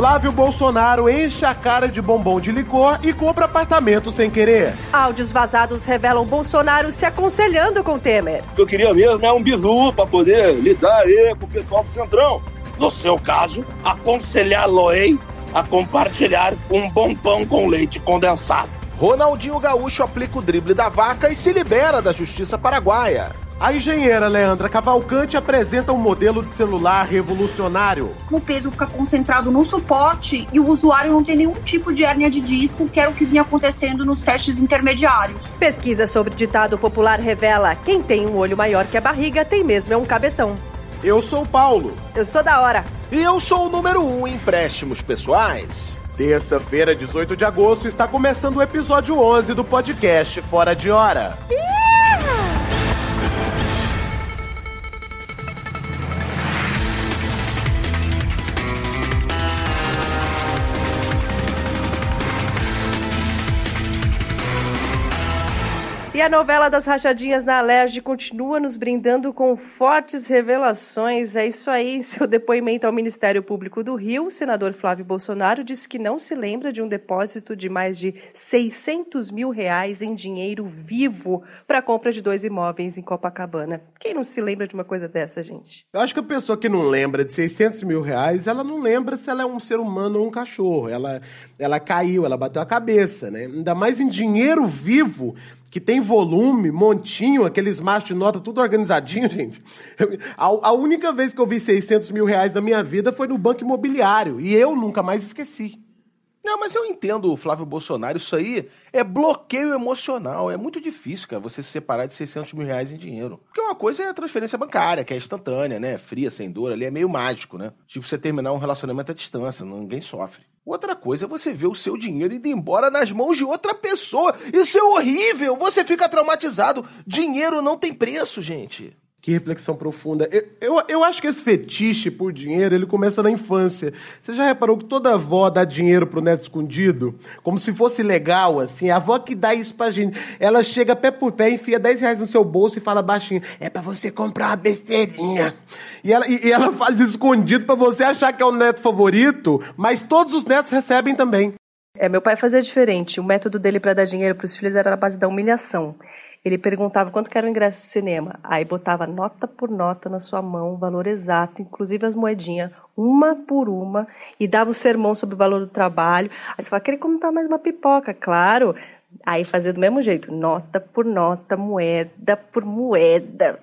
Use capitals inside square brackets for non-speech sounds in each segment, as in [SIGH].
Flávio Bolsonaro enche a cara de bombom de licor e compra apartamento sem querer. Áudios vazados revelam Bolsonaro se aconselhando com Temer. O que eu queria mesmo é um bizu para poder lidar aí com o pessoal do Centrão. No seu caso, aconselhá-lo-ei a compartilhar um bom pão com leite condensado. Ronaldinho Gaúcho aplica o drible da vaca e se libera da justiça paraguaia. A engenheira Leandra Cavalcante apresenta um modelo de celular revolucionário. O peso fica concentrado no suporte e o usuário não tem nenhum tipo de hérnia de disco, que era o que vinha acontecendo nos testes intermediários. Pesquisa sobre ditado popular revela: quem tem um olho maior que a barriga tem mesmo é um cabeção. Eu sou o Paulo. Eu sou da hora. E eu sou o número 1 um em empréstimos pessoais. Terça-feira, 18 de agosto, está começando o episódio 11 do podcast Fora de Hora. E a novela das rachadinhas na Alerj continua nos brindando com fortes revelações. É isso aí. Seu depoimento ao Ministério Público do Rio, o senador Flávio Bolsonaro disse que não se lembra de um depósito de mais de 600 mil reais em dinheiro vivo para a compra de dois imóveis em Copacabana. Quem não se lembra de uma coisa dessa, gente? Eu acho que a pessoa que não lembra de 600 mil reais, ela não lembra se ela é um ser humano ou um cachorro. Ela, ela caiu, ela bateu a cabeça, né? Ainda mais em dinheiro vivo que tem volume, montinho, aqueles machos de nota, tudo organizadinho, [LAUGHS] gente. a, a, única vez que eu vi 600 mil reais na minha vida foi no banco imobiliário. E eu nunca mais esqueci. Não, mas eu entendo o Flávio Bolsonaro, isso aí é bloqueio emocional. É muito difícil, cara, você se separar de 600 mil reais em dinheiro. Porque uma coisa é a transferência bancária, que é instantânea, né? Fria, sem dor, ali é meio mágico, né? Tipo você terminar um relacionamento à distância, ninguém sofre. Outra coisa é você ver o seu dinheiro indo embora nas mãos de outra pessoa. Isso é horrível, você fica traumatizado. Dinheiro não tem preço, gente. Que reflexão profunda. Eu, eu, eu, acho que esse fetiche por dinheiro, ele começa na infância. Você já reparou que toda avó dá dinheiro pro neto escondido? Como se fosse legal, assim. A avó que dá isso pra gente. Ela chega pé por pé, enfia 10 reais no seu bolso e fala baixinho. É para você comprar uma besteirinha. E ela, e, e ela faz escondido para você achar que é o neto favorito, mas todos os netos recebem também. É, meu pai fazia diferente. O método dele para dar dinheiro para os filhos era a base da humilhação. Ele perguntava quanto era o ingresso de cinema. Aí botava nota por nota na sua mão, o valor exato, inclusive as moedinhas, uma por uma, e dava o sermão sobre o valor do trabalho. Aí você fala, queria comprar mais uma pipoca, claro. Aí fazia do mesmo jeito, nota por nota, moeda por moeda.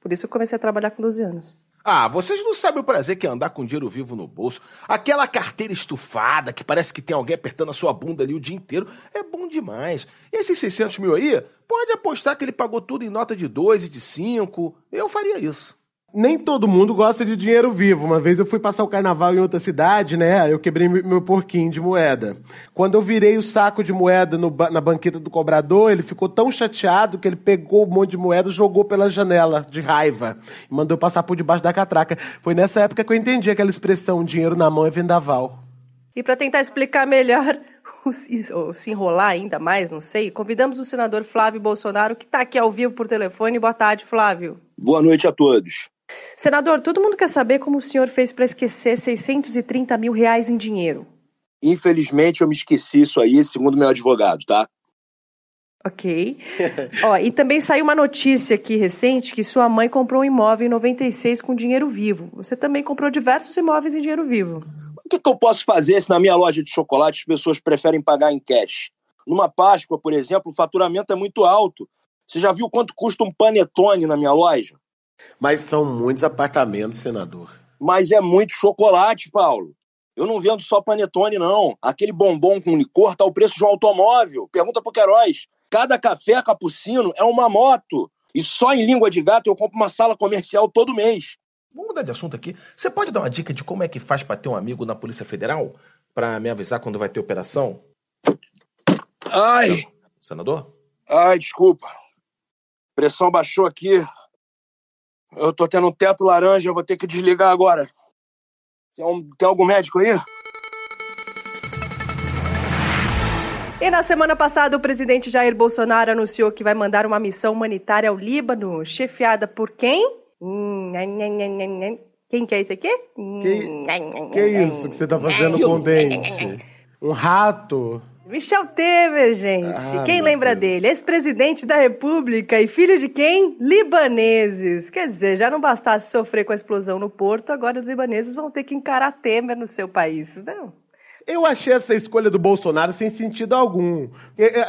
Por isso eu comecei a trabalhar com 12 anos. Ah, vocês não sabem o prazer que é andar com dinheiro vivo no bolso. Aquela carteira estufada que parece que tem alguém apertando a sua bunda ali o dia inteiro. É bom demais. Esses 600 mil aí, pode apostar que ele pagou tudo em nota de 2 e de 5. Eu faria isso nem todo mundo gosta de dinheiro vivo. Uma vez eu fui passar o carnaval em outra cidade, né? Eu quebrei meu porquinho de moeda. Quando eu virei o saco de moeda no, na banqueta do cobrador, ele ficou tão chateado que ele pegou um monte de moeda e jogou pela janela, de raiva. E mandou passar por debaixo da catraca. Foi nessa época que eu entendi aquela expressão: dinheiro na mão é vendaval. E para tentar explicar melhor [LAUGHS] ou se enrolar ainda mais, não sei, convidamos o senador Flávio Bolsonaro, que está aqui ao vivo por telefone. Boa tarde, Flávio. Boa noite a todos. Senador, todo mundo quer saber como o senhor fez para esquecer 630 mil reais em dinheiro. Infelizmente, eu me esqueci isso aí, segundo meu advogado, tá? Ok. [LAUGHS] Ó, e também saiu uma notícia aqui recente que sua mãe comprou um imóvel em 96 com dinheiro vivo. Você também comprou diversos imóveis em dinheiro vivo. O que, que eu posso fazer se na minha loja de chocolate as pessoas preferem pagar em cash? Numa Páscoa, por exemplo, o faturamento é muito alto. Você já viu quanto custa um panetone na minha loja? Mas são muitos apartamentos, senador. Mas é muito chocolate, Paulo. Eu não vendo só panetone, não. Aquele bombom com licor tá o preço de um automóvel. Pergunta pro Queiroz. Cada café capucino é uma moto. E só em língua de gato eu compro uma sala comercial todo mês. Vamos mudar de assunto aqui. Você pode dar uma dica de como é que faz para ter um amigo na Polícia Federal? para me avisar quando vai ter operação? Ai! Senador? Ai, desculpa. Pressão baixou aqui. Eu tô tendo um teto laranja, eu vou ter que desligar agora. Tem, um, tem algum médico aí? E na semana passada, o presidente Jair Bolsonaro anunciou que vai mandar uma missão humanitária ao Líbano, chefiada por quem? Quem que é esse aqui? Que, que isso que você tá fazendo [LAUGHS] com o dente? [LAUGHS] Um rato? Michel Temer, gente. Ah, quem lembra Deus. dele? Ex-presidente da República e filho de quem? Libaneses. Quer dizer, já não bastasse sofrer com a explosão no porto, agora os libaneses vão ter que encarar Temer no seu país. Não. Eu achei essa escolha do Bolsonaro sem sentido algum.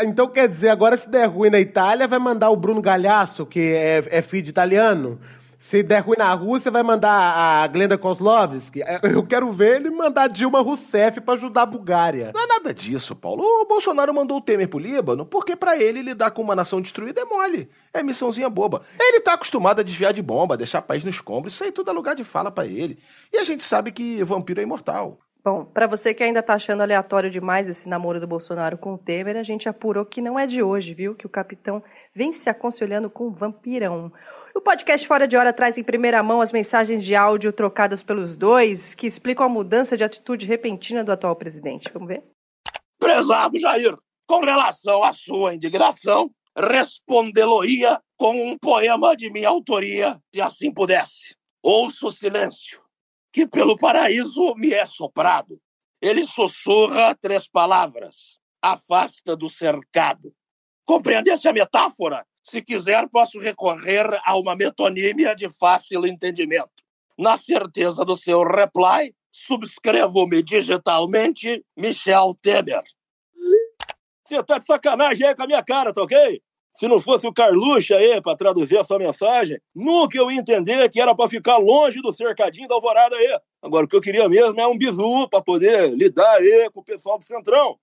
Então quer dizer, agora se der ruim na Itália, vai mandar o Bruno Galhaço, que é, é filho de italiano. Se der ruim na Rússia, vai mandar a Glenda Kozlovski. É, Eu quero ver ele mandar Dilma Rousseff pra ajudar a Bulgária. Não é nada disso, Paulo. O Bolsonaro mandou o Temer pro Líbano porque pra ele lidar com uma nação destruída é mole. É missãozinha boba. Ele tá acostumado a desviar de bomba, deixar país no escombro. Isso aí tudo é lugar de fala pra ele. E a gente sabe que vampiro é imortal. Bom, para você que ainda tá achando aleatório demais esse namoro do Bolsonaro com o Temer, a gente apurou que não é de hoje, viu? Que o capitão vem se aconselhando com um vampirão. O podcast Fora de Hora traz em primeira mão as mensagens de áudio trocadas pelos dois, que explicam a mudança de atitude repentina do atual presidente. Vamos ver? Prezado Jair, com relação à sua indignação, respondê-lo-ia com um poema de minha autoria, se assim pudesse. Ouço o silêncio, que pelo paraíso me é soprado. Ele sussurra três palavras: afasta do cercado. Compreendeste a metáfora? Se quiser, posso recorrer a uma metonímia de fácil entendimento. Na certeza do seu reply, subscrevo-me digitalmente Michel Temer. Você tá de sacanagem aí com a minha cara, tá ok? Se não fosse o Carluxo aí pra traduzir a sua mensagem, nunca eu ia entender que era pra ficar longe do cercadinho da alvorada aí. Agora, o que eu queria mesmo é um bizu pra poder lidar aí com o pessoal do Centrão.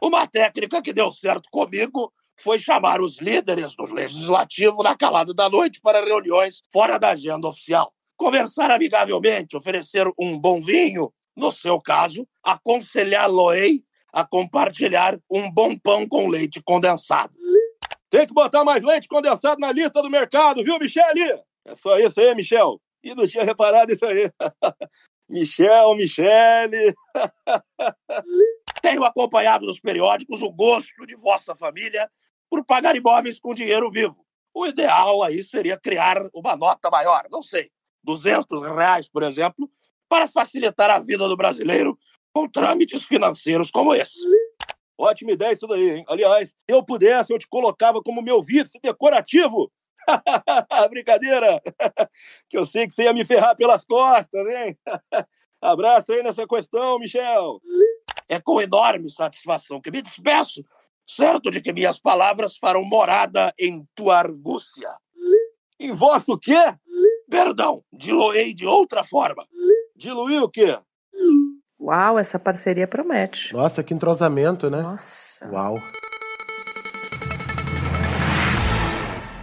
Uma técnica que deu certo comigo foi chamar os líderes do legislativo na calada da noite para reuniões fora da agenda oficial. Conversar amigavelmente, oferecer um bom vinho, no seu caso, aconselhá-lo-ei a compartilhar um bom pão com leite condensado. Tem que botar mais leite condensado na lista do mercado, viu, Michele? É só isso aí, Michel. E não tinha reparado isso aí. [LAUGHS] Michel, Michele. [LAUGHS] Tenho acompanhado nos periódicos o gosto de vossa família por pagar imóveis com dinheiro vivo. O ideal aí seria criar uma nota maior, não sei, 200 reais, por exemplo, para facilitar a vida do brasileiro com trâmites financeiros como esse. Ótima ideia isso daí, hein? Aliás, se eu pudesse, eu te colocava como meu vice decorativo. [LAUGHS] Brincadeira! que eu sei que você ia me ferrar pelas costas, hein? Abraço aí nessa questão, Michel. É com enorme satisfação que me despeço, certo de que minhas palavras farão morada em tua argúcia. Em vosso quê? Perdão, diluei de outra forma. Diluir o quê? Uau, essa parceria promete. Nossa, que entrosamento, né? Nossa. Uau.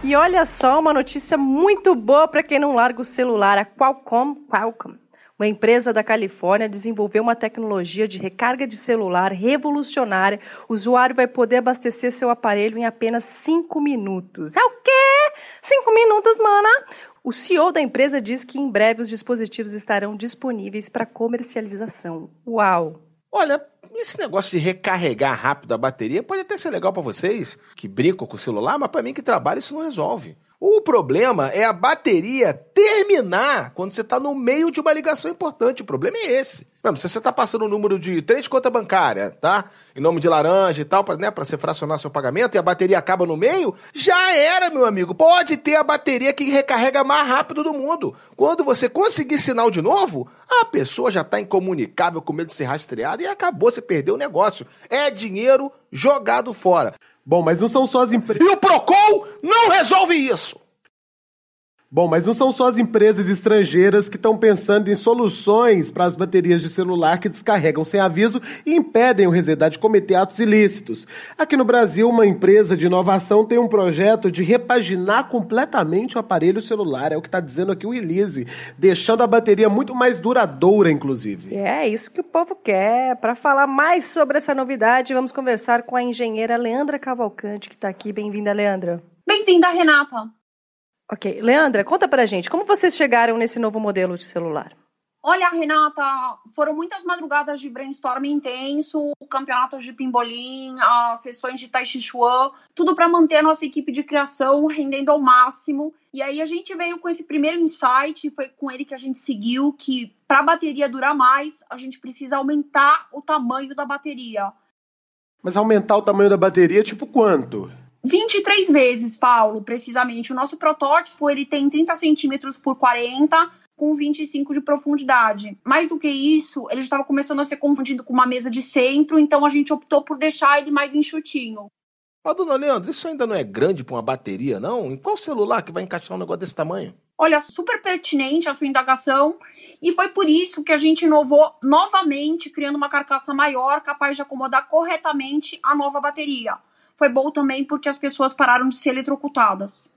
E olha só uma notícia muito boa para quem não larga o celular. A Qualcomm, Qualcomm, uma empresa da Califórnia, desenvolveu uma tecnologia de recarga de celular revolucionária. O usuário vai poder abastecer seu aparelho em apenas 5 minutos. É o quê? 5 minutos, mana? O CEO da empresa diz que em breve os dispositivos estarão disponíveis para comercialização. Uau! Olha, esse negócio de recarregar rápido a bateria pode até ser legal pra vocês que brincam com o celular, mas pra mim que trabalha isso não resolve. O problema é a bateria terminar quando você está no meio de uma ligação importante. O problema é esse. Exemplo, se você está passando o número de três contas bancárias, tá? Em nome de laranja e tal, para né, você fracionar seu pagamento e a bateria acaba no meio, já era, meu amigo. Pode ter a bateria que recarrega mais rápido do mundo. Quando você conseguir sinal de novo, a pessoa já está incomunicável com medo de ser rastreada e acabou, você perdeu o negócio. É dinheiro jogado fora. Bom, mas não são só as empresas. E o Procon não resolve isso. Bom, mas não são só as empresas estrangeiras que estão pensando em soluções para as baterias de celular que descarregam sem aviso e impedem o resedar de cometer atos ilícitos. Aqui no Brasil, uma empresa de inovação tem um projeto de repaginar completamente o aparelho celular, é o que está dizendo aqui o Elise, deixando a bateria muito mais duradoura, inclusive. É isso que o povo quer. Para falar mais sobre essa novidade, vamos conversar com a engenheira Leandra Cavalcante, que está aqui. Bem-vinda, Leandra. Bem-vinda, Renata. Ok. Leandra, conta pra gente, como vocês chegaram nesse novo modelo de celular? Olha, Renata, foram muitas madrugadas de brainstorming intenso, campeonatos de pimbolim, as sessões de tai chi chuan, tudo para manter a nossa equipe de criação rendendo ao máximo. E aí a gente veio com esse primeiro insight, foi com ele que a gente seguiu que para a bateria durar mais, a gente precisa aumentar o tamanho da bateria. Mas aumentar o tamanho da bateria, tipo quanto? 23 vezes, Paulo, precisamente. O nosso protótipo ele tem 30 centímetros por 40 com 25 de profundidade. Mais do que isso, ele estava começando a ser confundido com uma mesa de centro, então a gente optou por deixar ele mais enxutinho. Ó, dona Leandro, isso ainda não é grande para uma bateria, não? Em qual celular que vai encaixar um negócio desse tamanho? Olha, super pertinente a sua indagação, e foi por isso que a gente inovou novamente, criando uma carcaça maior, capaz de acomodar corretamente a nova bateria. Foi bom também porque as pessoas pararam de ser eletrocutadas.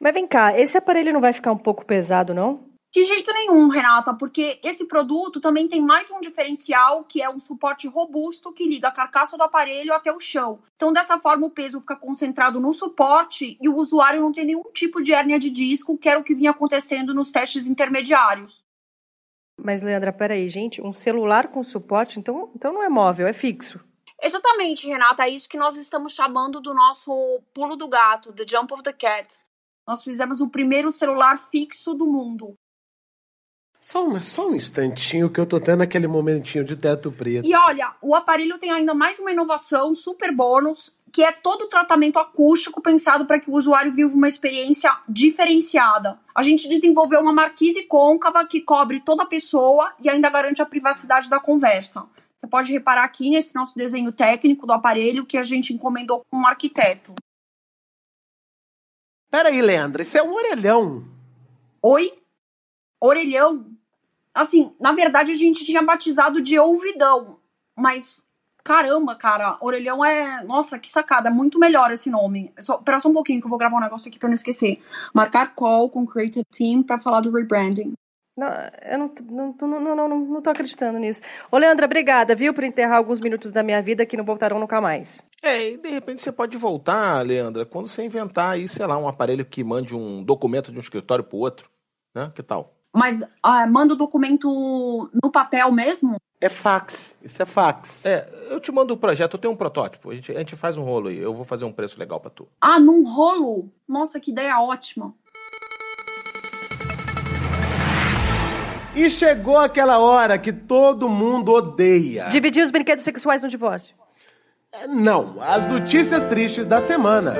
Mas vem cá, esse aparelho não vai ficar um pouco pesado, não? De jeito nenhum, Renata, porque esse produto também tem mais um diferencial, que é um suporte robusto que liga a carcaça do aparelho até o chão. Então, dessa forma, o peso fica concentrado no suporte e o usuário não tem nenhum tipo de hérnia de disco, que era o que vinha acontecendo nos testes intermediários. Mas, Leandra, peraí, gente, um celular com suporte, então, então não é móvel, é fixo. Exatamente, Renata, é isso que nós estamos chamando do nosso pulo do gato, the jump of the cat. Nós fizemos o primeiro celular fixo do mundo. Só um, só um instantinho que eu tô tendo aquele momentinho de teto preto. E olha, o aparelho tem ainda mais uma inovação super bônus, que é todo o tratamento acústico pensado para que o usuário viva uma experiência diferenciada. A gente desenvolveu uma marquise côncava que cobre toda a pessoa e ainda garante a privacidade da conversa. Você pode reparar aqui nesse nosso desenho técnico do aparelho que a gente encomendou com um arquiteto. Peraí, Leandra, isso é um orelhão. Oi? Orelhão? Assim, na verdade a gente tinha batizado de ouvidão, mas caramba, cara, orelhão é. Nossa, que sacada, é muito melhor esse nome. Só, espera só um pouquinho que eu vou gravar um negócio aqui pra não esquecer. Marcar call com Creative Team pra falar do rebranding. Não, eu não, não, não, não, não, não tô acreditando nisso. Ô, Leandra, obrigada, viu, por enterrar alguns minutos da minha vida que não voltarão nunca mais. É, e de repente você pode voltar, Leandra, quando você inventar aí, sei lá, um aparelho que mande um documento de um escritório pro outro, né? Que tal? Mas ah, manda o documento no papel mesmo? É fax, isso é fax. É, eu te mando o projeto, eu tenho um protótipo, a gente, a gente faz um rolo aí, eu vou fazer um preço legal pra tu. Ah, num rolo? Nossa, que ideia ótima. E chegou aquela hora que todo mundo odeia. Dividir os brinquedos sexuais no divórcio. É, Não, as notícias tristes da semana.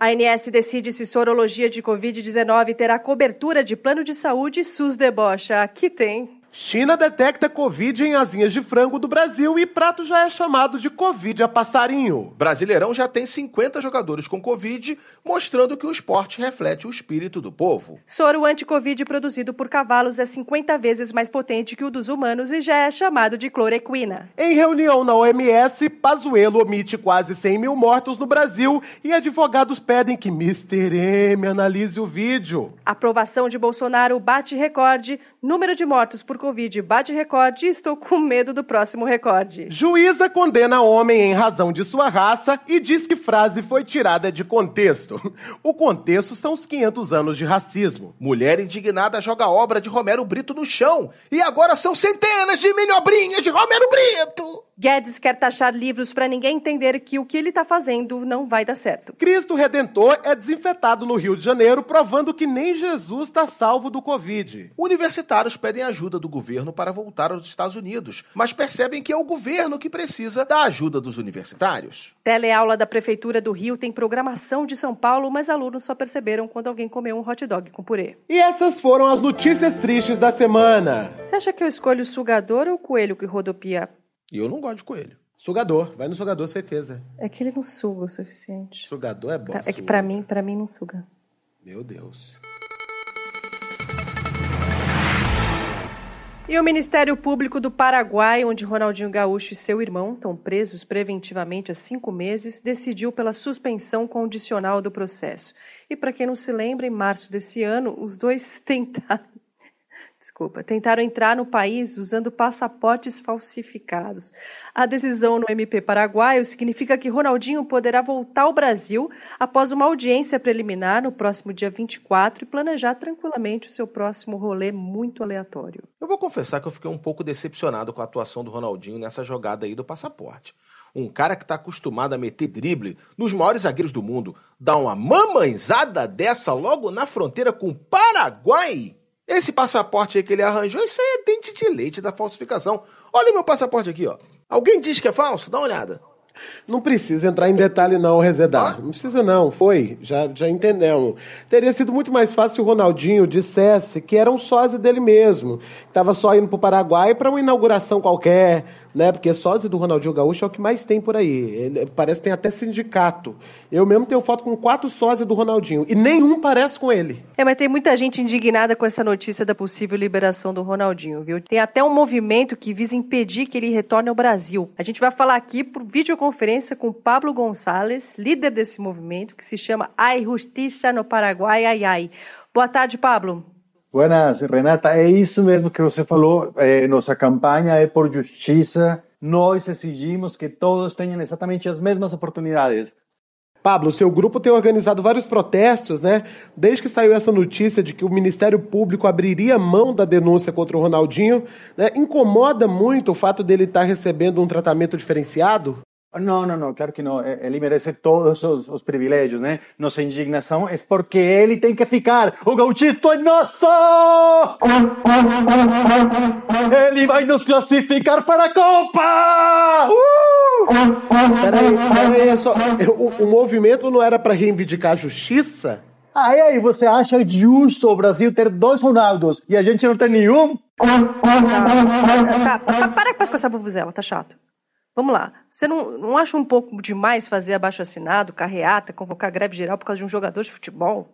A ANS decide se sorologia de Covid-19 terá cobertura de plano de saúde SUS debocha. Aqui tem. China detecta Covid em asinhas de frango do Brasil e prato já é chamado de Covid a passarinho. Brasileirão já tem 50 jogadores com Covid, mostrando que o esporte reflete o espírito do povo. Soro anti-Covid produzido por cavalos é 50 vezes mais potente que o dos humanos e já é chamado de cloroquina. Em reunião na OMS, Pazuello omite quase 100 mil mortos no Brasil e advogados pedem que Mr. M analise o vídeo. Aprovação de Bolsonaro bate recorde. Número de mortos por Covid bate recorde. Estou com medo do próximo recorde. Juíza condena homem em razão de sua raça e diz que frase foi tirada de contexto. O contexto são os 500 anos de racismo. Mulher indignada joga obra de Romero Brito no chão. E agora são centenas de milhobrinhas de Romero Brito. Guedes quer taxar livros para ninguém entender que o que ele está fazendo não vai dar certo. Cristo Redentor é desinfetado no Rio de Janeiro, provando que nem Jesus está salvo do Covid. Universitários pedem ajuda do governo para voltar aos Estados Unidos, mas percebem que é o governo que precisa da ajuda dos universitários. Teleaula da Prefeitura do Rio tem programação de São Paulo, mas alunos só perceberam quando alguém comeu um hot dog com purê. E essas foram as notícias tristes da semana. Você acha que eu escolho o sugador ou o coelho que rodopia? E eu não gosto de coelho. Sugador, vai no sugador, certeza. É que ele não suga o suficiente. Sugador é bom. É que pra mim, para mim não suga. Meu Deus. E o Ministério Público do Paraguai, onde Ronaldinho Gaúcho e seu irmão estão presos preventivamente há cinco meses, decidiu pela suspensão condicional do processo. E para quem não se lembra, em março desse ano, os dois [LAUGHS] tentaram. Desculpa, tentaram entrar no país usando passaportes falsificados. A decisão no MP paraguaio significa que Ronaldinho poderá voltar ao Brasil após uma audiência preliminar no próximo dia 24 e planejar tranquilamente o seu próximo rolê muito aleatório. Eu vou confessar que eu fiquei um pouco decepcionado com a atuação do Ronaldinho nessa jogada aí do passaporte. Um cara que está acostumado a meter drible nos maiores zagueiros do mundo, dá uma mamãezada dessa logo na fronteira com o Paraguai? Esse passaporte aí que ele arranjou, isso aí é dente de leite da falsificação. Olha o meu passaporte aqui, ó. Alguém diz que é falso? Dá uma olhada. Não precisa entrar em detalhe, não, Rezedar. Não precisa, não. Foi. Já, já entendemos. Teria sido muito mais fácil se o Ronaldinho dissesse que era um sósia dele mesmo. Que estava só indo para o Paraguai para uma inauguração qualquer, né? Porque sósia do Ronaldinho Gaúcho é o que mais tem por aí. Ele, parece que tem até sindicato. Eu mesmo tenho foto com quatro sósias do Ronaldinho. E nenhum parece com ele. É, mas tem muita gente indignada com essa notícia da possível liberação do Ronaldinho, viu? Tem até um movimento que visa impedir que ele retorne ao Brasil. A gente vai falar aqui por videoconferência com Pablo Gonçalves, líder desse movimento, que se chama Ai Justiça no Paraguai, ai ai. Boa tarde, Pablo. Buenas, Renata. É isso mesmo que você falou. É, nossa campanha é por justiça. Nós exigimos que todos tenham exatamente as mesmas oportunidades. Pablo, seu grupo tem organizado vários protestos, né? Desde que saiu essa notícia de que o Ministério Público abriria mão da denúncia contra o Ronaldinho, né? incomoda muito o fato dele estar recebendo um tratamento diferenciado? Não, não, não, claro que não. Ele merece todos os, os, privilégios, né? Nossa indignação é porque ele tem que ficar. O gauchito é nosso! Ele vai nos classificar para a Copa! Uh! Peraí, peraí, só, o, o movimento não era para reivindicar a justiça? Ah, e aí, você acha justo o Brasil ter dois Ronaldos e a gente não tem nenhum? Tá, tá, para com essa vuvuzela, tá chato. Vamos lá. Você não, não acha um pouco demais fazer abaixo assinado, carreata, convocar greve geral por causa de um jogador de futebol?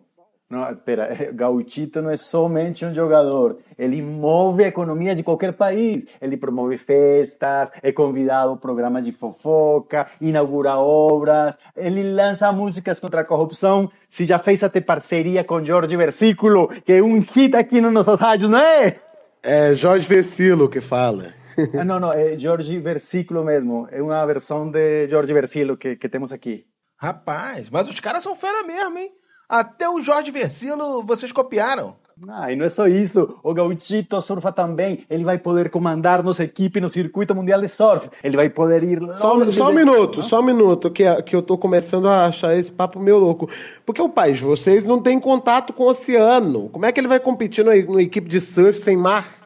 Não, espera, Gauchito não é somente um jogador. Ele move a economia de qualquer país. Ele promove festas, é convidado a programas de fofoca, inaugura obras, ele lança músicas contra a corrupção. Se já fez até parceria com Jorge Versículo, que é um hit aqui nos nossos rádios, não é? É Jorge Versilo que fala. [LAUGHS] ah, não, não, é Jorge Versículo mesmo. É uma versão de Jorge Versilo que, que temos aqui. Rapaz, mas os caras são fera mesmo, hein? Até o Jorge Versilo vocês copiaram. Ah, e não é só isso. O Gauchito surfa também. Ele vai poder comandar nossa equipe no circuito mundial de surf. Ele vai poder ir. Só, só um minuto, só um minuto, que, que eu tô começando a achar esse papo meio louco. Porque o país de vocês não tem contato com o oceano. Como é que ele vai competir numa equipe de surf sem mar?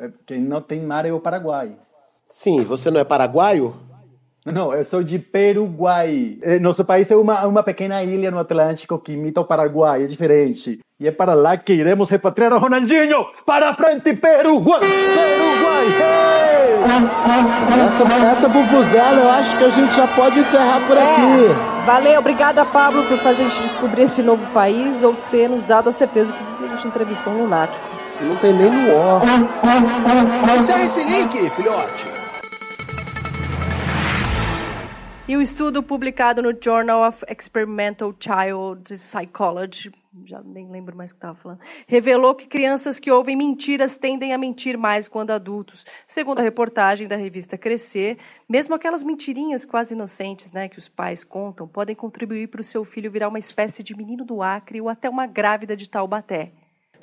É, quem não tem mar é o Paraguai. Sim, você não é paraguaio? Não, eu sou de Peruguai. É, nosso país é uma, uma pequena ilha no Atlântico que imita o Paraguai, é diferente. E é para lá que iremos repatriar o Ronaldinho! Para frente, Peruguai! Peruguai! Hey! Essa, essa bubuzela eu acho que a gente já pode encerrar por é. aqui. Valeu, obrigada, Pablo, por fazer a gente descobrir esse novo país ou ter nos dado a certeza que a gente entrevistou um lunático. Não tem nem no ó. Encerra esse link, filhote. E o estudo publicado no Journal of Experimental Child Psychology, já nem lembro mais o que estava falando, revelou que crianças que ouvem mentiras tendem a mentir mais quando adultos. Segundo a reportagem da revista Crescer, mesmo aquelas mentirinhas quase inocentes né, que os pais contam podem contribuir para o seu filho virar uma espécie de menino do Acre ou até uma grávida de Taubaté.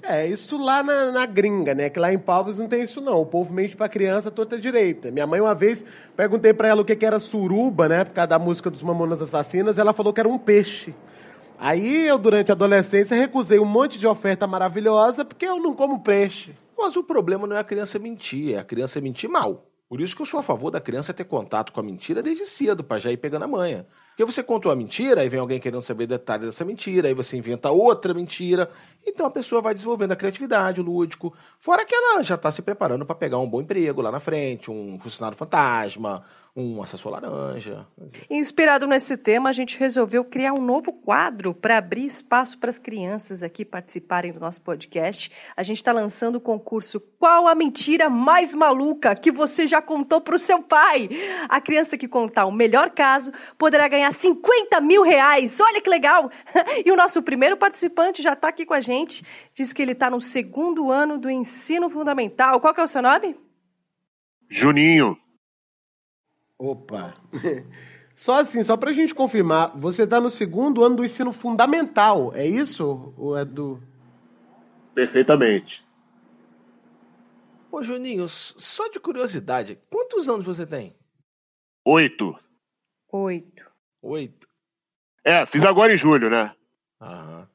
É, isso lá na, na, gringa, né? Que lá em Palmas não tem isso, não. O povo mente pra criança torta direita. Minha mãe, uma vez, perguntei para ela o que, que era suruba, né? Por causa da música dos Mamonas Assassinas. Ela falou que era um peixe. Aí eu, durante a adolescência, recusei um monte de oferta maravilhosa porque eu não como peixe. Mas o problema não é a criança mentir, é a criança mentir mal. Por isso que eu sou a favor da criança ter contato com a mentira desde cedo, para já ir pegando a manha. Porque você contou a mentira, aí vem alguém querendo saber detalhes dessa mentira, aí você inventa outra mentira. Então a pessoa vai desenvolvendo a criatividade, o lúdico. Fora que ela já está se preparando para pegar um bom emprego lá na frente, um funcionário fantasma, Um acesso laranja. Inspirado nesse tema, a gente resolveu criar um novo quadro para abrir espaço para as crianças aqui participarem do nosso podcast. A gente está lançando o concurso Qual a Mentira Mais Maluca que você já contou para o seu pai? A criança que contar o melhor caso poderá ganhar 50 mil reais. Olha que legal! [LAUGHS] E o nosso primeiro participante já está aqui com a gente. Diz que ele está no segundo ano do ensino fundamental. Qual que é o seu nome? Juninho. Opa! [LAUGHS] Só assim, só pra gente confirmar, você está no segundo ano do ensino fundamental, é isso? Ou é do. Perfeitamente. Ô, Juninho, só de curiosidade, quantos anos você tem? Oito. Oito. Oito? É, fiz agora em julho, né? Aham.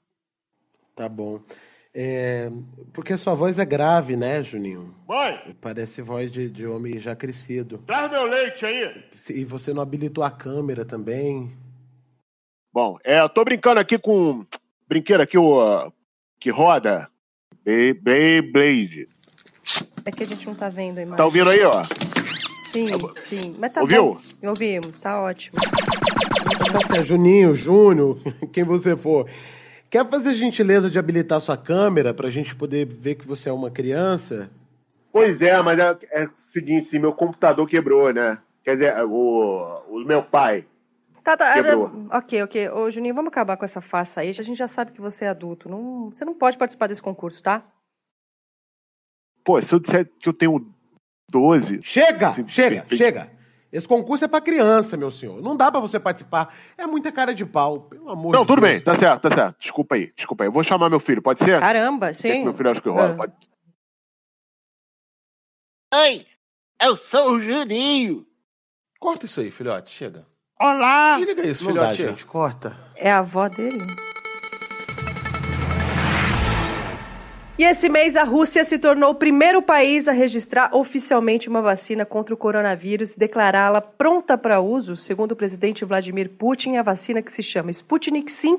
Tá bom. É, porque sua voz é grave, né, Juninho? Mãe, Parece voz de, de homem já crescido. traz meu leite aí. E você não habilitou a câmera também. Bom, é, eu tô brincando aqui com. Brinquedo aqui, o. que roda. Bey- Beyblade. É que a gente não tá vendo a imagem. Tá ouvindo aí, ó? Sim, sim. Mas tá Ouviu? bom. Ouvimos, tá ótimo. Tá certo, Juninho, Júnior, [LAUGHS] quem você for. Quer fazer a gentileza de habilitar sua câmera pra gente poder ver que você é uma criança? Pois é, mas é, é o seguinte, sim, meu computador quebrou, né? Quer dizer, o, o meu pai. Tá, tá. é, Quebrou. ok, ok. Ô, Juninho, vamos acabar com essa farsa aí. A gente já sabe que você é adulto. Não, você não pode participar desse concurso, tá? Pô, se eu disser que eu tenho 12. Chega, chega, chega. Esse concurso é pra criança, meu senhor. Não dá pra você participar. É muita cara de pau, pelo amor Não, de tudo Deus. bem, tá certo, tá certo. Desculpa aí, desculpa aí. Eu vou chamar meu filho, pode ser? Caramba, que sim. Meu filho acho que rola. Ah. Pode... Oi, eu sou o Juninho. Corta isso aí, filhote, chega. Olá. Desliga isso, Não dá, filhote. gente, corta. É a avó dele. E esse mês a Rússia se tornou o primeiro país a registrar oficialmente uma vacina contra o coronavírus e declará-la pronta para uso. Segundo o presidente Vladimir Putin, a vacina que se chama Sputnik V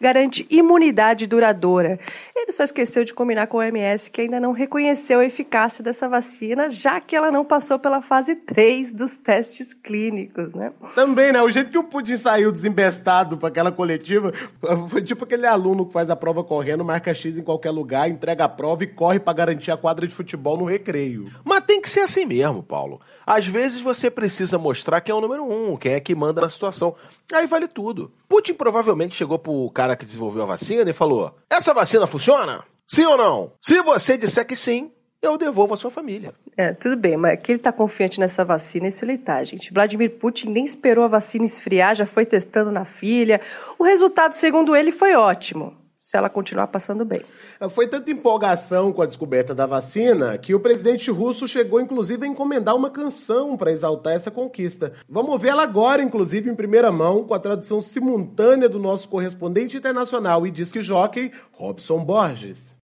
garante imunidade duradoura. Ele só esqueceu de combinar com a OMS que ainda não reconheceu a eficácia dessa vacina, já que ela não passou pela fase 3 dos testes clínicos, né? Também, né? O jeito que o Putin saiu desembestado pra aquela coletiva [LAUGHS] foi tipo aquele aluno que faz a prova correndo, marca X em qualquer lugar, entrega a prova e corre pra garantir a quadra de futebol no recreio. Mas tem que ser assim mesmo, Paulo. Às vezes você precisa mostrar quem é o número um, quem é que manda na situação. Aí vale tudo. Putin provavelmente chegou pro cara que desenvolveu a vacina e falou: Essa vacina funciona? Sim ou não? Se você disser que sim, eu devolvo a sua família. É, tudo bem, mas que ele tá confiante nessa vacina, isso ele tá, gente. Vladimir Putin nem esperou a vacina esfriar, já foi testando na filha. O resultado, segundo ele, foi ótimo, se ela continuar passando bem. Foi tanta empolgação com a descoberta da vacina que o presidente russo chegou, inclusive, a encomendar uma canção para exaltar essa conquista. Vamos vê-la agora, inclusive, em primeira mão, com a tradução simultânea do nosso correspondente internacional e disque jockey, Robson Borges.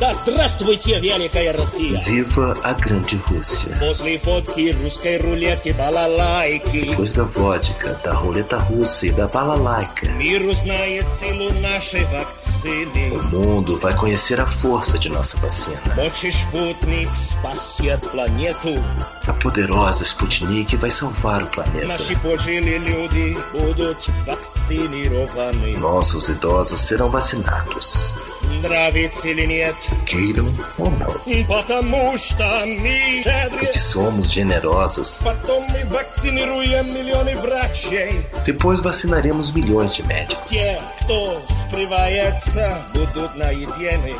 Да здравствуйте, великая Россия! Viva a grande Rússia. После фотки русской рулетки балалайки Depois da vodka, da roleta russa e da balalaica, Мир узнает силу нашей вакцины o mundo vai conhecer a força de nossa vacina. Мощи спутник спасет планету A poderosa Sputnik vai salvar o planeta. Nossos idosos serão vacinados. Queiram ou não. Porque somos generosos. Depois vacinaremos milhões de médicos.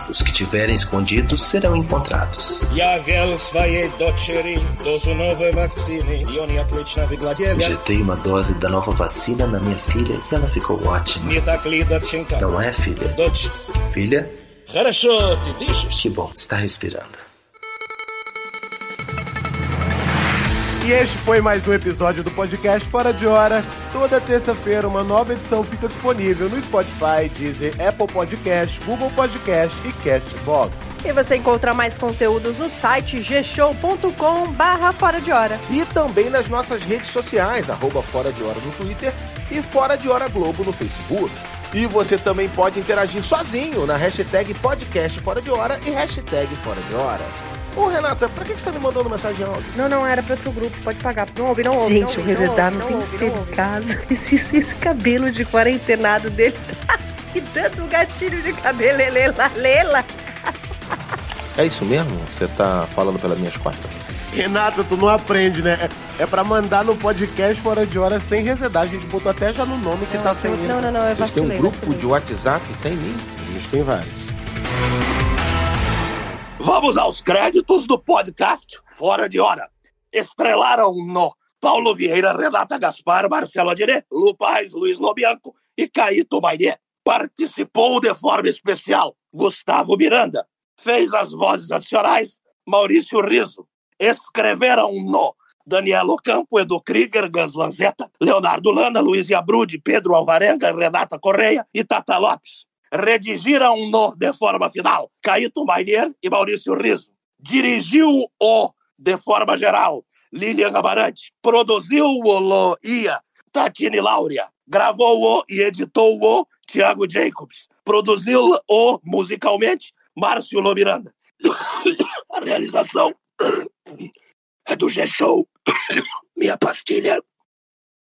Os que tiverem escondidos serão encontrados uso nova atletina. Injetei uma dose da nova vacina na minha filha e ela ficou ótima. Não é, filha? Filha? Que bom, está respirando. E este foi mais um episódio do podcast Fora de Hora. Toda terça-feira uma nova edição fica disponível no Spotify, Deezer, Apple Podcast, Google Podcast e Castbox. E você encontra mais conteúdos no site gshow.com barra fora de hora. E também nas nossas redes sociais, arroba Fora de Hora no Twitter e Fora de Hora Globo no Facebook. E você também pode interagir sozinho na hashtag podcast Fora de Hora e hashtag Fora de Hora. Ô, Renata, pra que você tá me mandando mensagem áudio? Não, não, era pra outro grupo, pode pagar. Não ouve, não ouve. Gente, o Resedar não tem que ser em [LAUGHS] casa. Esse, esse cabelo de quarentenado dele [LAUGHS] tá me dando um gatilho de cabelo, lela, lela. É isso mesmo? Você tá falando pelas minhas costas? Renata, tu não aprende, né? É, é pra mandar no podcast fora de hora sem resedar. A gente botou até já no nome que tá sem ele. Não, não, não, eu Vocês têm um grupo vacilei. de WhatsApp sem mim? A gente tem vários. Vamos aos créditos do podcast Fora de Hora. Estrelaram no Paulo Vieira, Renata Gaspar, Marcelo Adiré, Lu Paz, Luiz Lobianco e Caíto Maidê. Participou de forma especial Gustavo Miranda. Fez as vozes adicionais Maurício Riso. Escreveram no Daniel Campo, Edu Krieger, Gus Lanzetta, Leonardo Lana, Luiz Abrude, Pedro Alvarenga, Renata Correia e Tata Lopes. Redigiram no de forma final Caíto Mainier e Maurício Riso. Dirigiu o de forma geral Lilian Amarante. Produziu o Lo Ia Tatine Láurea. Gravou o e editou o Tiago Jacobs. Produziu o musicalmente Márcio Lomiranda. [COUGHS] A realização [COUGHS] é do G-Show. [COUGHS] Minha pastilha.